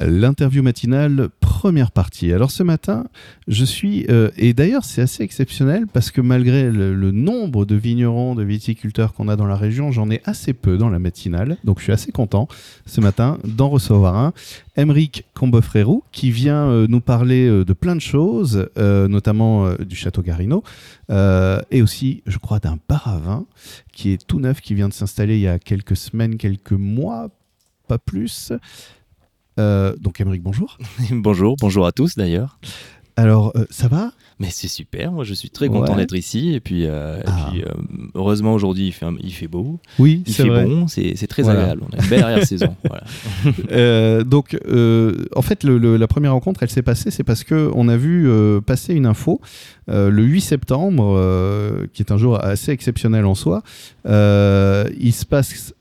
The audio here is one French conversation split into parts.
L'interview matinale, première partie. Alors ce matin, je suis, euh, et d'ailleurs c'est assez exceptionnel parce que malgré le, nombre de vignerons, de viticulteurs qu'on a dans la région, j'en ai assez peu dans la matinale. Donc je suis assez content ce matin d'en recevoir un. Emeric Combefrérou, qui vient euh, nous parler euh, de plein de choses, notamment du château Garino, et aussi, je crois, d'un bar à vin qui est tout neuf, qui vient de s'installer il y a quelques semaines, quelques mois, pas plus. Euh, donc, Émeric, bonjour. bonjour, bonjour à tous d'ailleurs. Alors, euh, ça va? Mais c'est super, moi je suis très content d'être ici. Et puis, euh, ah. heureusement aujourd'hui il fait, il fait beau, oui, il fait bon, c'est très agréable. On a une belle arrière-saison. donc, en fait, la première rencontre, elle s'est passée, c'est parce qu'on a vu passer une info le 8 septembre, qui est un jour assez exceptionnel en soi. il se passe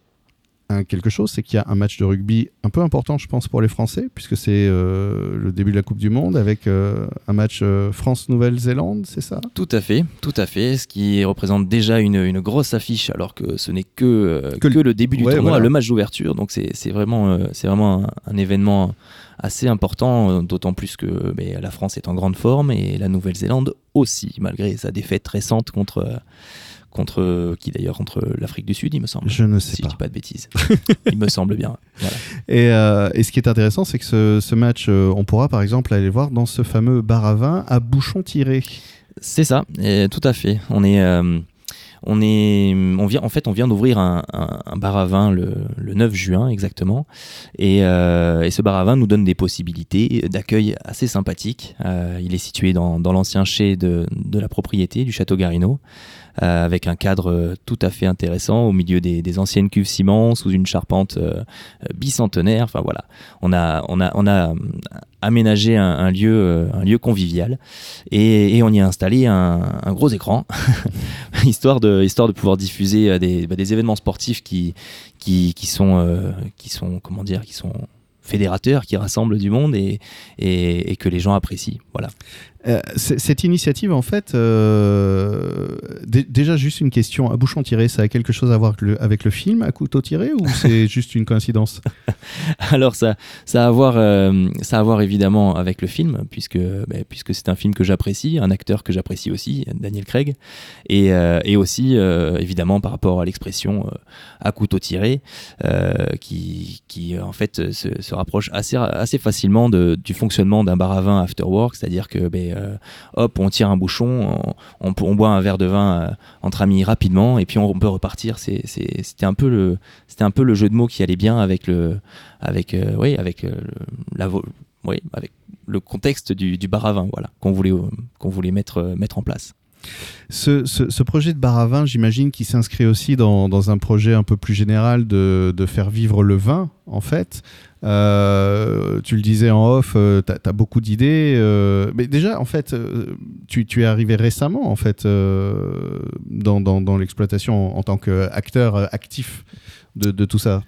quelque chose, c'est qu'il y a un match de rugby un peu important, je pense, pour les Français, puisque c'est euh, le début de la Coupe du Monde avec euh, un match euh, France-Nouvelle-Zélande, c'est ça? Tout à fait, tout à fait. Ce qui représente déjà une, grosse affiche, alors que ce n'est que, que, le début du tournoi, le match d'ouverture. Donc c'est vraiment, c'est vraiment un, événement assez important, d'autant plus que mais, la France est en grande forme et la Nouvelle-Zélande aussi, malgré sa défaite récente contre contre qui d'ailleurs contre l'Afrique du Sud, il me semble. Je ne sais si pas. Je dis pas de bêtises. il me semble bien. Et, euh, et, ce qui est intéressant, c'est que ce, ce match, euh, on pourra par exemple aller voir dans ce fameux bar à vin à bouchon tiré. C'est ça, et, tout à fait. On est euh, on est, on vient, en fait, on vient d'ouvrir un, un, bar à vin le, le 9 juin exactement, et, euh, et, ce bar à vin nous donne des possibilités d'accueil assez sympathiques. Euh, il est situé dans, dans l'ancien chai de, de, la propriété du château Garino. Euh, avec un cadre euh, tout à fait intéressant au milieu des, des anciennes cuves ciment sous une charpente euh, bicentenaire. Enfin voilà, on a, on a, on a aménagé un, un lieu, un lieu convivial et, et, on y a installé un, un gros écran histoire de, histoire de pouvoir diffuser des, bah, des événements sportifs qui, qui, qui sont, qui sont, comment dire, qui sont fédérateurs qui rassemblent du monde et, et, et, que les gens apprécient. Voilà. Euh, cette initiative, en fait, euh, déjà juste une question à bouchon tiré, ça a quelque chose à voir avec le, film à couteau tiré ou c'est juste une coïncidence? Alors ça, ça a à voir, euh, ça a à voir évidemment avec le film puisque bah, puisque c'est un film que j'apprécie, un acteur que j'apprécie aussi, Daniel Craig, et, et aussi évidemment par rapport à l'expression à couteau tiré, qui, qui en fait se, se, rapproche assez assez facilement de, du fonctionnement d'un bar à vin after work, c'est-à-dire que ben, euh, hop, on tire un bouchon, on, boit un verre de vin euh, entre amis rapidement et puis on, peut repartir. C'était un peu le, jeu de mots qui allait bien avec le, avec, euh, oui, avec le contexte du, bar à vin, voilà, qu'on voulait, qu'on voulait mettre, mettre en place. Ce, projet de bar à vin, j'imagine qu'il s'inscrit aussi dans, un projet un peu plus général de, faire vivre le vin, en fait. Euh, tu le disais en off, euh, tu as, beaucoup d'idées. Euh, mais déjà, en fait, tu, es arrivé récemment, en fait, dans, l'exploitation en, tant qu'acteur actif de tout ça.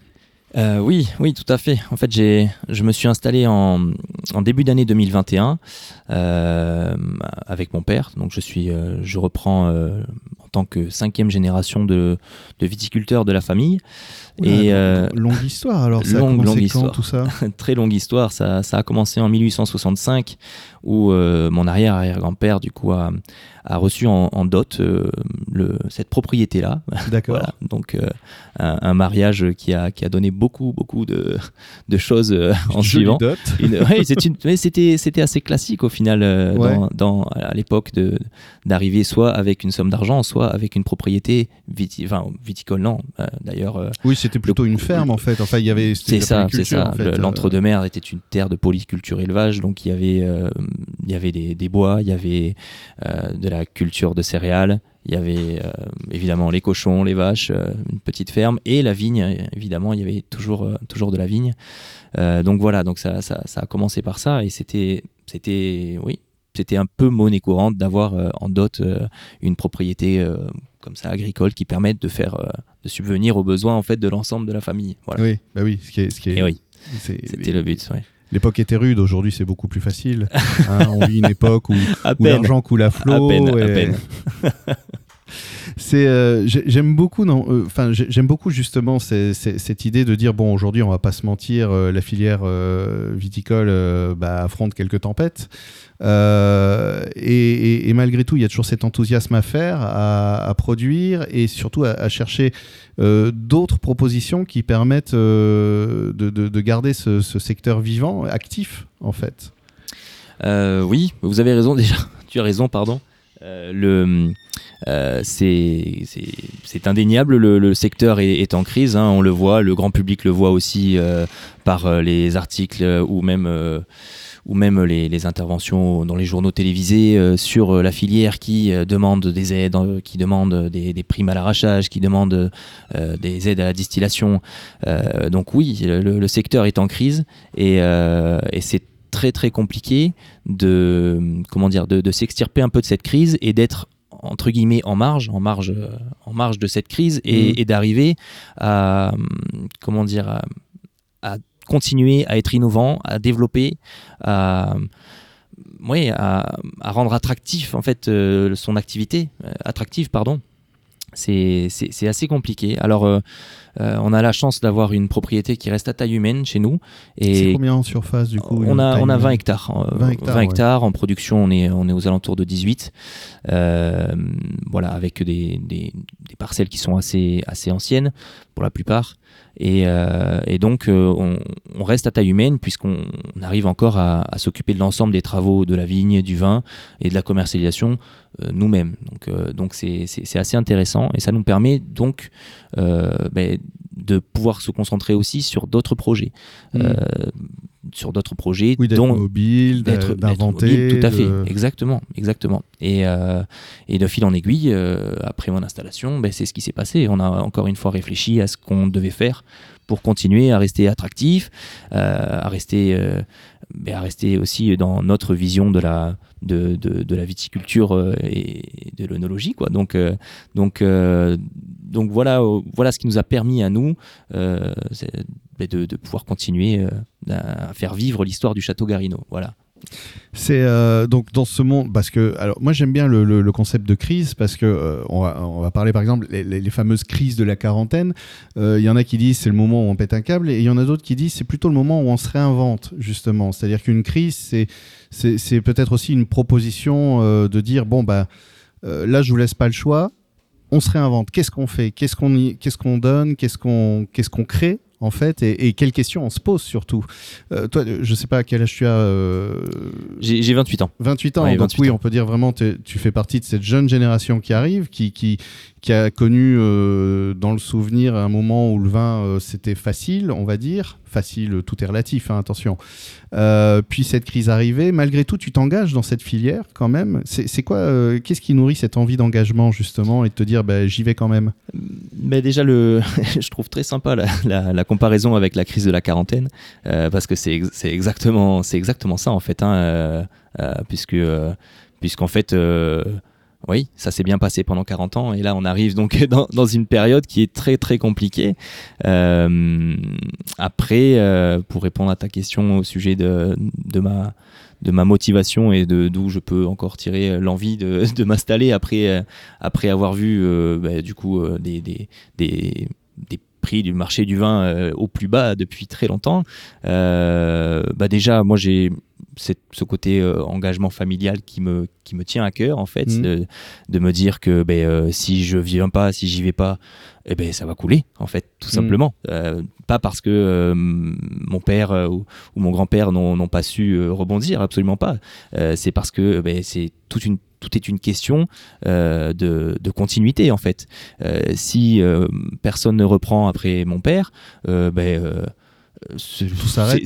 Euh, oui, oui, tout à fait. En fait, j'ai, je me suis installé en, en début d'année 2021 euh, avec mon père. Donc, je suis, euh, je reprends en tant que cinquième génération de, de viticulteurs de la famille. et euh, longue histoire. Alors, ça longue, a longue histoire. tout ça? Très longue histoire. Ça, ça, a commencé en 1865 où mon arrière arrière grand père du coup a, a reçu en, en dot le, cette propriété là. D'accord. voilà. Donc un, mariage qui a, qui a donné beaucoup, beaucoup de, de choses euh, en suivant. c'était, c'était assez classique au final euh, dans, dans, à l'époque de, d'arriver soit avec une somme d'argent, soit avec une propriété enfin, viticole, non. Euh, d'ailleurs. oui, c'était plutôt une ferme en fait. Enfin, il y avait. C'est ça, c'est ça. L'entre-deux-mers était une terre de polyculture élevage, donc il y avait, il y avait des, des bois, il y avait de la culture de céréales. Il y avait euh, évidemment les cochons, les vaches, euh, une petite ferme et la vigne. Évidemment, il y avait toujours, euh, toujours de la vigne. donc voilà, donc ça, ça, ça, a commencé par ça et c'était, c'était, oui, c'était un peu monnaie courante d'avoir en dot une propriété comme ça agricole qui permette de faire, de subvenir aux besoins en fait de l'ensemble de la famille. Voilà. Oui, bah oui, ce qui est, ce qui est. Et oui, c'était le but. Ouais. L'époque était rude, aujourd'hui c'est beaucoup plus facile. Hein, on vit une époque où, l'argent coule à flot. À peine, à peine. c'est j'aime beaucoup enfin j'aime beaucoup justement cette idée de dire bon aujourd'hui on va pas se mentir la filière viticole bah, affronte quelques tempêtes et, malgré tout il y a toujours cet enthousiasme à faire à, produire et surtout à, chercher d'autres propositions qui permettent de, de, garder ce, secteur vivant actif en fait euh, oui, vous avez raison déjà. tu as raison, pardon. Euh, euh, c'est indéniable, le, secteur est, en crise, hein, on le voit, le grand public le voit aussi par les articles ou même, les, interventions dans les journaux télévisés sur la filière qui demande des aides, qui demande des, primes à l'arrachage, qui demande des aides à la distillation. donc oui, le, secteur est en crise et c'est très très compliqué de comment dire de, s'extirper un peu de cette crise et d'être entre guillemets en marge, en marge, en marge de cette crise et, mmh. d'arriver à comment dire à, continuer à être innovant, à développer, à oui, à, rendre attractif en fait euh, son activité, euh, attractive pardon. C'est assez compliqué. Alors euh, euh, on a la chance d'avoir une propriété qui reste à taille humaine chez nous. C'est combien en surface du coup On a, on a 20 hectares. 20 hectares, en production, on est, on est aux alentours de 18. Euh, voilà, avec des, des, parcelles qui sont assez, assez anciennes pour la plupart. Et, euh, donc, on, reste à taille humaine puisqu'on arrive encore à, s'occuper de l'ensemble des travaux de la vigne, du vin et de la commercialisation nous-mêmes. Donc, donc c'est assez intéressant et ça nous permet donc ben, de pouvoir se concentrer aussi sur d'autres projets. Mm. Euh, sur d'autres projets oui, d'être mobile d'inventer tout à fait exactement exactement et, euh, et, de fil en aiguille euh, après mon installation ben, c'est ce qui s'est passé on a encore une fois réfléchi à ce qu'on devait faire pour continuer à rester attractif à rester à rester aussi dans notre vision de la de, de, la viticulture et de l'œnologie quoi donc donc donc voilà, euh, voilà ce qui nous a permis à nous euh, ben de, pouvoir continuer euh, à faire vivre l'histoire du château Garino. Voilà. C'est donc dans ce monde parce que alors moi j'aime bien le, concept de crise parce que on, va, parler par exemple les, fameuses crises de la quarantaine. Il y en a qui disent c'est le moment où on pète un câble et il y en a d'autres qui disent c'est plutôt le moment où on se réinvente justement. C'est-à-dire qu'une crise c'est c'est peut-être aussi une proposition de dire bon bah là je vous laisse pas le choix on se réinvente. Qu'est-ce qu'on fait? Qu'est-ce qu'on qu'est-ce qu'on donne? Qu'est-ce qu'on qu'est-ce qu'on crée? En fait et, quelles questions on se pose surtout euh, Toi, je sais pas à quel âge tu as. Euh, j'ai 28 ans. 28 ans. donc oui, on peut dire vraiment tu fais partie de cette jeune génération qui arrive, qui qui qui a connu euh, dans le souvenir un moment où le vin c'était facile, on va dire, facile, tout est relatif, hein, attention. Euh, puis cette crise arrivée, malgré tout, tu t'engages dans cette filière quand même. C'est quoi, euh, qu'est-ce qui nourrit cette envie d'engagement justement et de te dire, bah, j'y vais quand même? Mais déjà, le, je trouve très sympa la, comparaison avec la crise de la quarantaine, euh, parce que c'est exactement, c'est exactement ça en fait, hein, puisque puisqu'en fait oui, ça s'est bien passé pendant 40 ans et là on arrive donc dans, une période qui est très très compliquée. Euh, après, euh, pour répondre à ta question au sujet de, ma, de ma motivation et de d'où je peux encore tirer l'envie de, m'installer après, euh, après avoir vu bah, du coup des, des, des, prix du marché du vin au plus bas depuis très longtemps. bah déjà, moi j'ai ce côté euh, engagement familial qui me, qui me tient à cœur en fait, mmh. de, me dire que ben, euh, si je viens pas, si j'y vais pas, eh ben, ça va couler en fait, tout mmh. simplement. Euh, pas parce que mon père ou, mon grand-père n'ont pas su rebondir, absolument pas. c'est parce que ben, c'est toute une tout est une question de, de, continuité en fait. si personne ne reprend après mon père, ben tout s'arrête,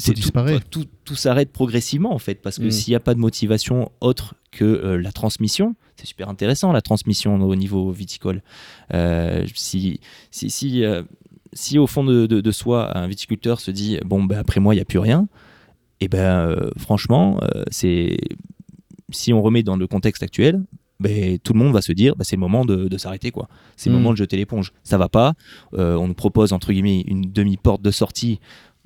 tout, tout, s'arrête progressivement en fait, parce que mm. s'il n'y a pas de motivation autre que euh, la transmission, c'est super intéressant la transmission au niveau viticole. Euh, si, si, si, euh, si, au fond de, de, soi, un viticulteur se dit bon, ben, après moi, il n'y a plus rien, et eh ben franchement, c'est si on remet dans le contexte actuel, ben, tout le monde va se dire bah, c'est le moment de, s'arrêter quoi. C'est le mm. moment de jeter l'éponge. Ça va pas. on nous propose entre guillemets une demi-porte de sortie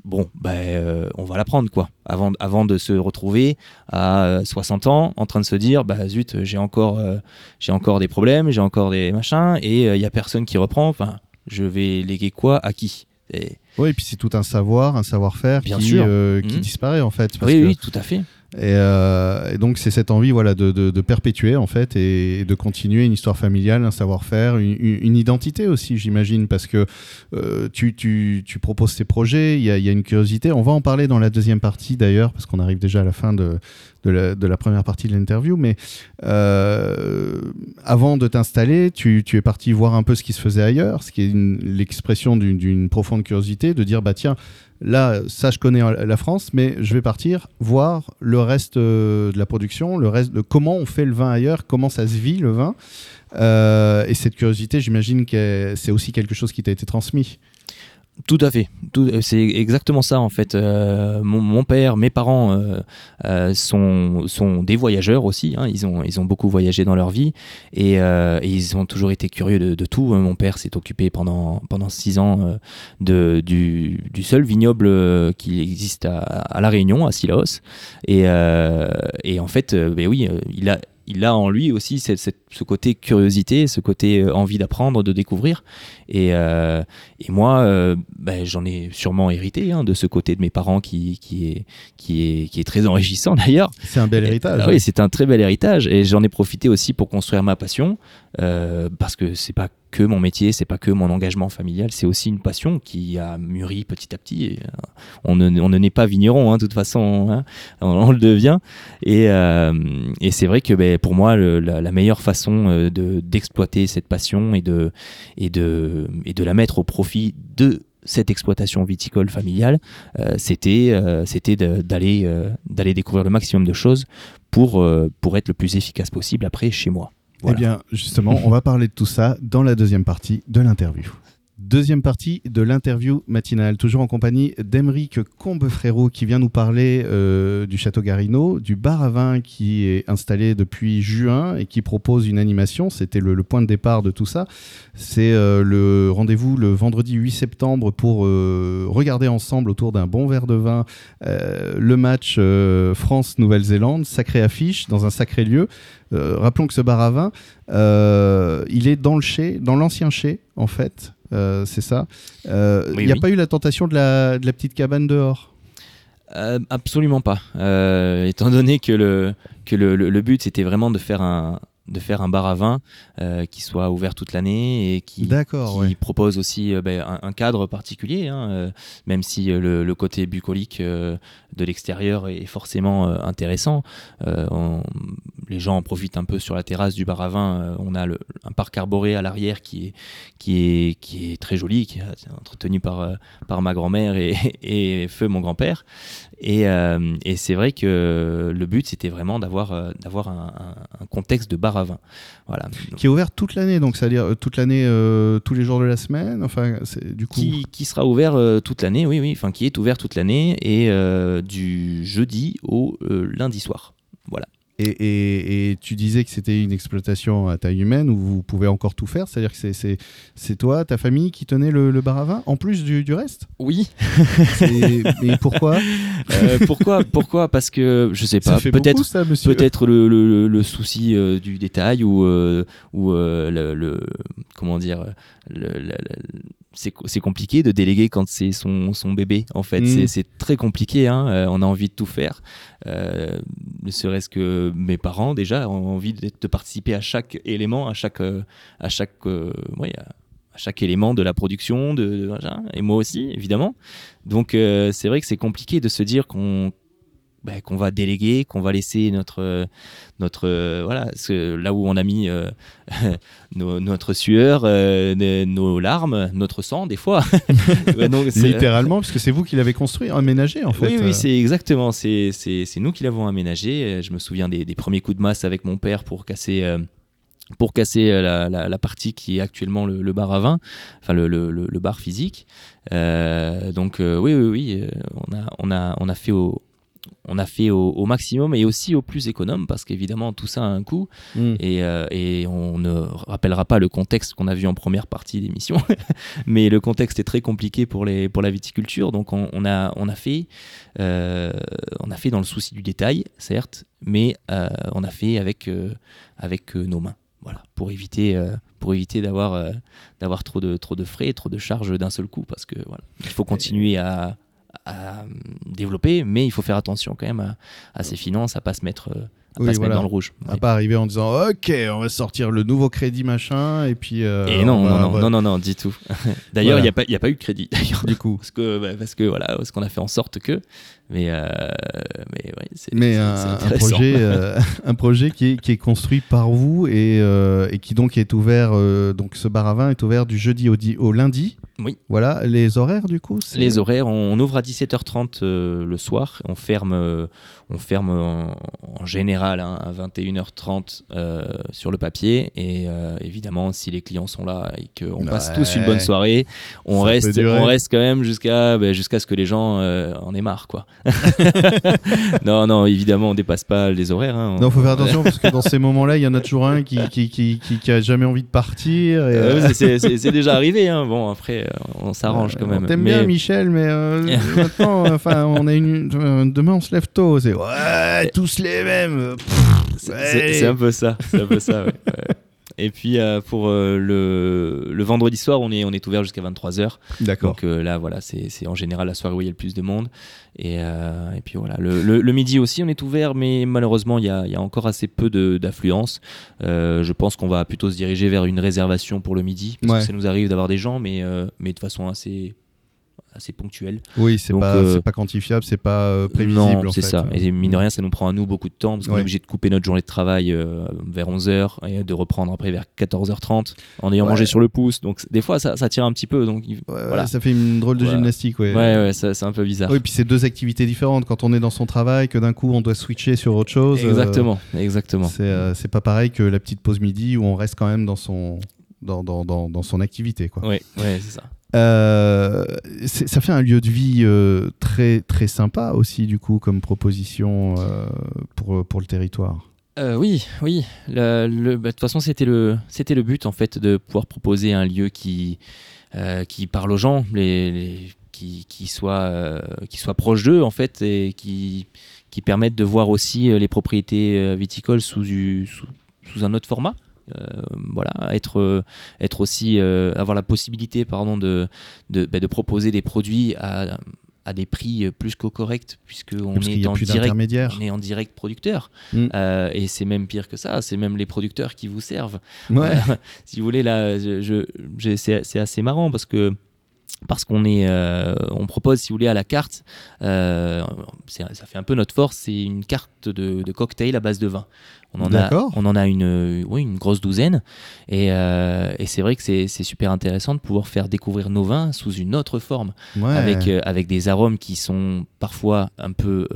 bon, ben, on va la prendre, quoi. Avant, avant de se retrouver à 60 ans en train de se dire, bah zut, j'ai encore, j'ai encore des problèmes, j'ai encore des machins, et il n'y a personne qui reprend. Enfin, je vais léguer quoi à qui? Oui, et puis c'est tout un savoir, un savoir-faire qui, qui mmh. disparaît en fait. oui, oui, tout à fait. Euh, et, donc c'est cette envie voilà de, de, perpétuer en fait et, de continuer une histoire familiale, un savoir-faire, une, identité aussi j'imagine parce que euh, tu, tu, proposes ces projets, il y, a, y, a, une curiosité. On va en parler dans la deuxième partie d'ailleurs parce qu'on arrive déjà à la fin de, de la, première partie de l'interview. Mais euh, avant de t'installer, tu, tu, es parti voir un peu ce qui se faisait ailleurs, ce qui est l'expression d'une profonde curiosité de dire bah tiens Là, ça, je connais la France, mais je vais partir voir le reste euh, de la production, le reste de comment on fait le vin ailleurs, comment ça se vit le vin. Euh, et cette curiosité, j'imagine que c'est aussi quelque chose qui t'a été transmis. Tout à fait. Euh, c'est exactement ça en fait. Euh, mon, père, mes parents euh, sont, sont des voyageurs aussi. Hein. Ils, ont, ils ont beaucoup voyagé dans leur vie et, ils ont toujours été curieux de, tout. Mon père s'est occupé pendant, pendant six ans du, seul vignoble qui existe à, La Réunion, à Silaos. Et, et en fait, ben oui, il a il a en lui aussi ce côté curiosité, ce côté euh, envie d'apprendre, de découvrir. Et, euh, moi, euh, ben, j'en ai sûrement hérité hein, de ce côté de mes parents qui, qui, est, qui, est, qui est très enrichissant d'ailleurs. C'est un bel héritage. oui, c'est un très bel héritage. Et j'en ai profité aussi pour construire ma passion, parce que c'est pas que mon métier, c'est pas que mon engagement familial, c'est aussi une passion qui a mûri petit à petit. Et, euh, on ne, on n'est pas vigneron, hein, de toute façon, hein, on, le devient. Et, euh, c'est vrai que ben, pour moi, la, meilleure façon euh, de, d'exploiter cette passion et de, et, de, et de la mettre au profit de cette exploitation viticole familiale, c'était c'était d'aller d'aller découvrir le maximum de choses pour pour être le plus efficace possible après chez moi. Eh bien, justement, on va parler de tout ça dans la deuxième partie de l'interview. Deuxième partie de l'interview matinale, toujours en compagnie d'Emeric Combefrérot qui vient nous parler euh, du Château Garino, du bar à vin qui est installé depuis juin et qui propose une animation. C'était le, point de départ de tout ça. C'est euh, le rendez-vous le vendredi 8 septembre pour euh, regarder ensemble autour d'un bon verre de vin le match France-Nouvelle-Zélande, sacrée affiche dans un sacré lieu. rappelons que ce bar à vin, il est dans le dans l'ancien chai en fait. Euh, c'est ça. Il euh, n'y a pas eu la tentation de la, de la petite cabane dehors? Euh, absolument pas. étant donné que le, que le, le, but c'était vraiment de faire un, de faire un bar à vin qui soit ouvert toute l'année et qui, qui propose aussi ben, un, cadre particulier, hein, même si le, le, côté bucolique de l'extérieur est forcément euh, intéressant. Euh, les gens en profitent un peu sur la terrasse du bar à vin. Euh, on a un parc arboré à l'arrière qui est, qui, est, qui est très joli, qui est entretenu par, par ma grand-mère et, et, Feu, mon grand-père. Et, et c'est vrai que le but, c'était vraiment d'avoir d'avoir un, contexte de bar à vin. Voilà. Qui est ouvert toute l'année, donc c'est-à-dire toute l'année, tous les jours de la semaine enfin, du coup... qui, qui sera ouvert toute l'année, oui, oui, enfin qui est ouvert toute l'année et du jeudi au euh, lundi soir. Voilà. Et, tu disais que c'était une exploitation à taille humaine où vous pouvez encore tout faire, c'est-à-dire que c'est toi, ta famille qui tenait le, bar à vin en plus du, reste? Oui. mais pourquoi? Euh, Pourquoi Pourquoi? Parce que je sais pas. Peut-être peut-être le, le, souci euh, du détail ou ou le, comment dire le, c'est compliqué de déléguer quand c'est son, son, bébé en fait mm. c'est très compliqué hein. euh, on a envie de tout faire euh, ne serait-ce que mes parents déjà ont envie de, participer à chaque élément à chaque euh, à chaque à chaque élément de la production de, et moi aussi évidemment donc c'est vrai que c'est compliqué de se dire qu'on bah, qu'on va déléguer, qu'on va laisser notre, notre voilà, là où on a mis euh, notre sueur, euh, nos larmes, notre sang, des fois. Littéralement, parce que c'est vous qui l'avez construit, aménagé en fait. Oui, oui, c'est exactement, c'est nous qui l'avons aménagé. Je me souviens des, premiers coups de masse avec mon père pour casser. Euh, pour casser la, partie qui est actuellement le, bar à vin, enfin le, le bar physique. donc oui, oui, oui, on a, on a, on a fait au, on a fait au, maximum et aussi au plus économe parce qu'évidemment tout ça a un coût Mm. et, euh, et on ne rappellera pas le contexte qu'on a vu en première partie d'émission, mais le contexte est très compliqué pour, les, pour la viticulture. Donc on, on a, on, a fait, euh, on a fait dans le souci du détail, certes, mais euh, on a fait avec, avec nos mains. Voilà, pour éviter, euh, pour éviter d'avoir, euh, d'avoir trop, de, trop de frais, trop de charges d'un seul coup, parce que voilà, il faut continuer à, à, euh, développer, mais il faut faire attention quand même à, à ses finances, à pas se mettre, euh, à Oui, pas se voilà. mettre dans le rouge. À Ouais. pas arriver en disant ok, on va sortir le nouveau crédit machin et puis. euh, Et non, va- non, on non, va- non, non, non, du tout. D'ailleurs, il Voilà. n'y a, a pas eu de crédit. Du coup. Parce que, bah, parce que voilà, parce qu'on a fait en sorte que. Mais, euh, mais ouais, c'est Mais un, projet, euh, un projet qui est, qui est construit par vous et, euh, et qui donc est ouvert. donc ce bar à vin est ouvert du jeudi au, au lundi. Oui. Voilà les horaires du coup. Les horaires, on, on ouvre à 17h30 euh, le soir, on ferme, on ferme en, en général hein, à 21h30 euh, sur le papier. Et euh, évidemment, si les clients sont là et qu'on passe Ouais. tous une bonne soirée, on, Ça reste, on reste quand même jusqu'à ben, jusqu'à ce que les gens euh, en aient marre. Quoi. non, non, évidemment, on dépasse pas les horaires. hein. Non, faut faire attention parce que dans ces moments-là, il y en a toujours un qui, qui, qui, qui, qui a jamais envie de partir. Et, c'est- déjà arrivé. Hein. Bon, après, on s'arrange quand on même. t'aime Mais- bien Michel, mais maintenant, enfin, on a une. Demain, on se lève tôt. C'est ouais, tous les mêmes. C'est- un peu ça. C'est un peu ça. ouais. Ouais. Et puis euh, pour euh, le, le vendredi soir, on est, on est ouvert jusqu'à 23h. D'accord. Donc euh, là, voilà, c'est c'est en général la soirée où il y a le plus de monde. Et, et puis voilà, le, le- le midi aussi, on est ouvert, mais malheureusement, il y a, y a encore assez peu d'affluence. Je pense qu'on va plutôt se diriger vers une réservation pour le midi. Parce Ouais. que ça nous arrive d'avoir des gens, mais, mais de façon assez, assez ponctuelle. Oui, c'est pas, euh, c'est pas quantifiable, c'est pas euh, prévisible. C'est ça. Et mine de rien, ça nous prend à nous beaucoup de temps parce qu'on Ouais. est obligé de couper notre journée de travail euh, vers 11h et de reprendre après vers 14h30 en ayant Ouais. mangé sur le pouce. Donc des fois, ça, ça tire un petit peu. Donc il- Ouais, ouais, voilà. Ça fait une drôle de gymnastique, ouais. Ouais, c'est un peu bizarre. Oui, puis c'est deux activités différentes. Quand on est dans son travail, que d'un coup on doit switcher sur autre chose. euh, Exactement, exactement. c'est euh, c'est pas pareil que la petite pause midi où on reste quand même dans son, dans, dans, dans, dans son activité. Quoi. Ouais, ouais, c'est ça. Euh, ça fait un lieu de vie euh, très, très sympa aussi, du coup, comme proposition euh, pour, pour le territoire. Oui, oui. Bah, De toute façon, c'était le, le but en fait de pouvoir proposer un lieu qui, qui parle aux gens, les, qui, qui soit, qui soit proche d'eux en fait et qui, qui permettent de voir aussi les propriétés viticoles sous, sous, sous un autre format. Euh, voilà, être, être aussi, euh, avoir la possibilité, pardon, de, de, bah, de proposer des produits à, à des prix plus qu'au correct, puisque on Parce est en direct on est en direct producteur. Mm. Euh, et c'est même pire que ça, c'est même les producteurs qui vous servent. Ouais. Euh, si vous voulez, là, je, je- c'est assez marrant parce que. Parce qu'on est, euh, on propose, si vous voulez, à la carte, euh, ça fait un peu notre force, c'est une carte de, de cocktail à base de vin. On en a, on en a une, oui, une grosse douzaine, et, euh, et c'est vrai que c'est super intéressant de pouvoir faire découvrir nos vins sous une autre forme Ouais. avec, avec des arômes qui sont parfois un peu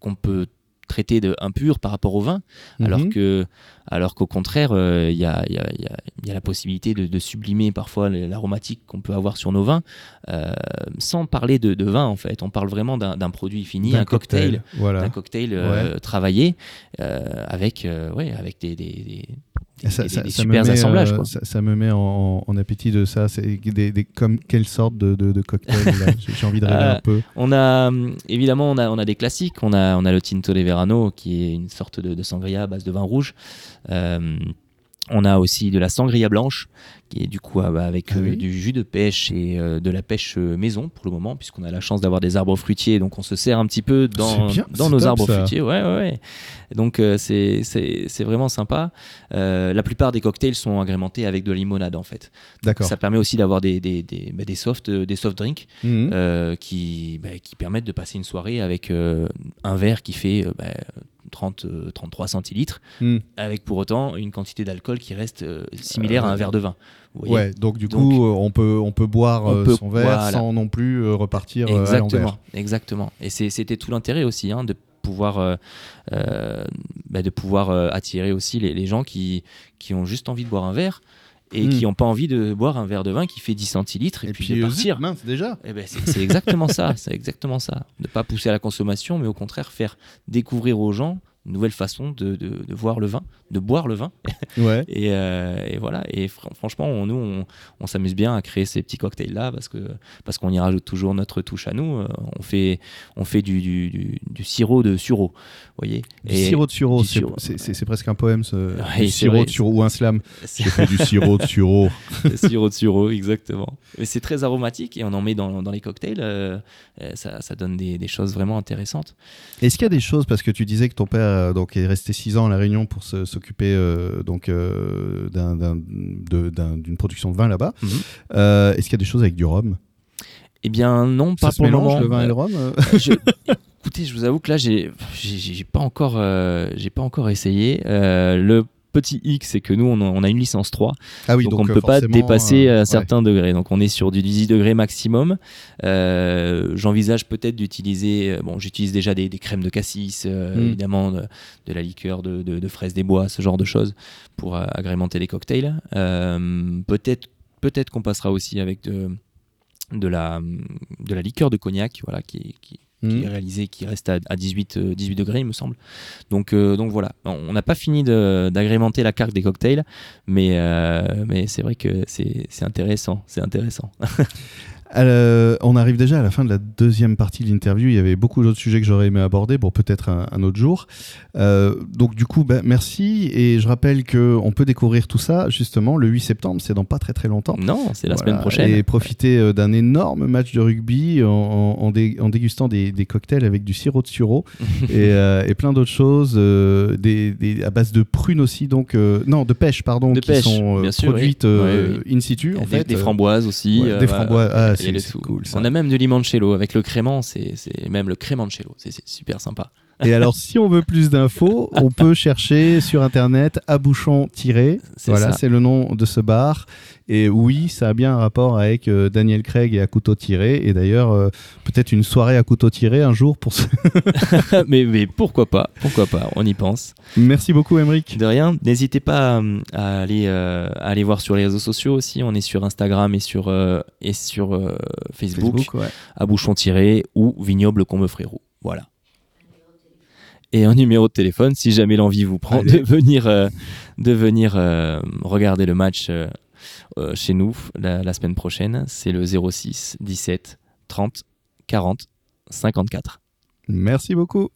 qu'on peut traiter de impurs par rapport au vin, alors Mhm. que alors qu'au contraire euh, il y, a, il y, a, il y a- il y a la possibilité de, de sublimer parfois l'aromatique qu'on peut avoir sur nos vins, euh, sans parler de, de vin en fait. On parle vraiment d'un produit fini, un cocktail, Voilà. d'un cocktail euh, travaillé euh, avec ouais avec des, des, des- des- Ça, des- ça- des ça me super met, assemblages. quoi. ça, ça me met en, en appétit de ça. C'est comme quelle sorte de, de, de cocktail J'ai envie de rêver Euh, un peu. On a évidemment on a, on a des classiques. On a, on a le Tinto de Verano qui est une sorte de, de sangria à base de vin rouge. Euh, on a aussi de la sangria blanche qui est du coup ah bah, avec Ah euh, oui. du jus de pêche et euh, de la pêche maison pour le moment puisqu'on a la chance d'avoir des arbres fruitiers donc on se sert un petit peu dans, bien, dans nos top, arbres ça. fruitiers ouais ouais, ouais. donc euh, c'est vraiment sympa Euh, la plupart des cocktails sont agrémentés avec de la limonade en fait D'accord. ça permet aussi d'avoir des des, des, bah, des soft des soft drinks euh, qui, bah, qui permettent de passer une soirée avec un verre qui fait bah, 30, euh, 33 centilitres, Mhm. avec pour autant une quantité d'alcool qui reste euh, similaire à un verre de vin. Vous voyez Ouais, donc du Donc, coup, euh, on peut, on peut boire on euh, peut- son verre voilà. sans non plus euh, repartir euh, à Exactement, exactement. Et c'était tout l'intérêt aussi hein, de pouvoir, euh, euh, bah, de pouvoir euh, attirer aussi les, les gens qui, qui ont juste envie de boire un verre et Mm. qui n'ont pas envie de boire un verre de vin qui fait 10 centilitres et, puis, de euh, partir. mince, déjà. Eh ben, c'est c'est exactement ça, c'est exactement ça. Ne pas pousser à la consommation, mais au contraire faire découvrir aux gens une nouvelle façon de, de- de voir le vin, de boire le vin. Ouais. Et, euh, et voilà. Et fr- franchement, on- nous, on, on s'amuse bien à créer ces petits cocktails là parce que parce qu'on y rajoute toujours notre touche à nous. Euh, On fait on fait du, du, du- du sirop de sureau, voyez. Du Et sirop de sureau, c'est- presque un poème, ce Ouais, sirop de sureau ou un slam. c'est- du sirop de sureau. Sirop de sureau, exactement. Mais c'est très aromatique et on en met dans, dans les cocktails. euh, ça, ça donne des, des choses vraiment intéressantes. Est-ce qu'il y a des choses, parce que tu disais que ton père euh, donc, est resté 6 ans à La Réunion pour se- s'occuper euh, donc euh, d'une production de vin là-bas, Mhm. Euh, est-ce qu'il y a des choses avec du rhum? Eh bien, non, pas Ça se pour le mélange moment. le vin et le rhum je- écoutez, je vous avoue que là, j'ai, pas encore, euh, j'ai pas encore essayé. Euh, le petit X, c'est que nous, on a, on a une licence 3, Ah oui, donc, on ne euh, peut pas dépasser euh, un ouais. certain degré. Donc, on est sur du 18 degrés maximum. Euh, j'envisage peut-être d'utiliser, euh, bon, j'utilise déjà des, des crèmes de cassis, euh, Mm. évidemment, de, de la liqueur de, de, de fraises des bois, ce genre de choses, pour euh, agrémenter les cocktails. Euh, peut-être, peut-être qu'on passera aussi avec de de la, de la liqueur de cognac, voilà, qui, qui, qui est réalisé, qui reste à, à 18, euh, 18 degrés, il me semble. Donc, euh, donc voilà, on n'a pas fini d'agrémenter la carte des cocktails, mais, euh, mais c'est vrai que c'est c'est intéressant, c'est intéressant. Euh, on arrive déjà à la fin de la deuxième partie de l'interview. Il y avait beaucoup d'autres sujets que j'aurais aimé aborder, pour peut-être un, un autre jour. Euh, donc du coup, ben, merci. Et je rappelle que on peut découvrir tout ça justement le 8 septembre. C'est dans pas très très longtemps. Non, c'est la Voilà. semaine prochaine. Et profiter euh, d'un énorme match de rugby en, en- en dé- en dégustant des, des cocktails avec du sirop de sureau et, euh, et plein d'autres choses, des, des- à base de prunes aussi, donc non de pêche pardon, De qui pêche, sont sûr, produites oui. Ouais, in situ en des, fait. des framboises aussi. ouais, des voilà. framboises. Ah, c'est de c'est tout. cool. ça. On a même du limoncello avec le crément, c'est c'est même le crémancello, c'est c'est super sympa. Et alors, si on veut plus d'infos, on peut chercher sur internet à bouchon tiré. C'est Voilà, c'est le nom de ce bar. Et oui, ça a bien un rapport avec euh, Daniel Craig et à couteau tiré. Et d'ailleurs, euh, peut-être une soirée à couteau tiré un jour pour ce. mais, mais pourquoi pas, pourquoi pas, on y pense. Merci beaucoup, Emeric. De rien, n'hésitez pas euh, à aller, euh, à aller voir sur les réseaux sociaux aussi. On est sur Instagram et sur, et sur Facebook, Facebook, ouais. à bouchon tiré ou vignoble combe frérot. Voilà. Et un numéro de téléphone si jamais l'envie vous prend Allez. de venir, euh, de venir euh, regarder le match euh, chez nous la, la semaine prochaine. C'est le 06 17 30 40 54. Merci beaucoup.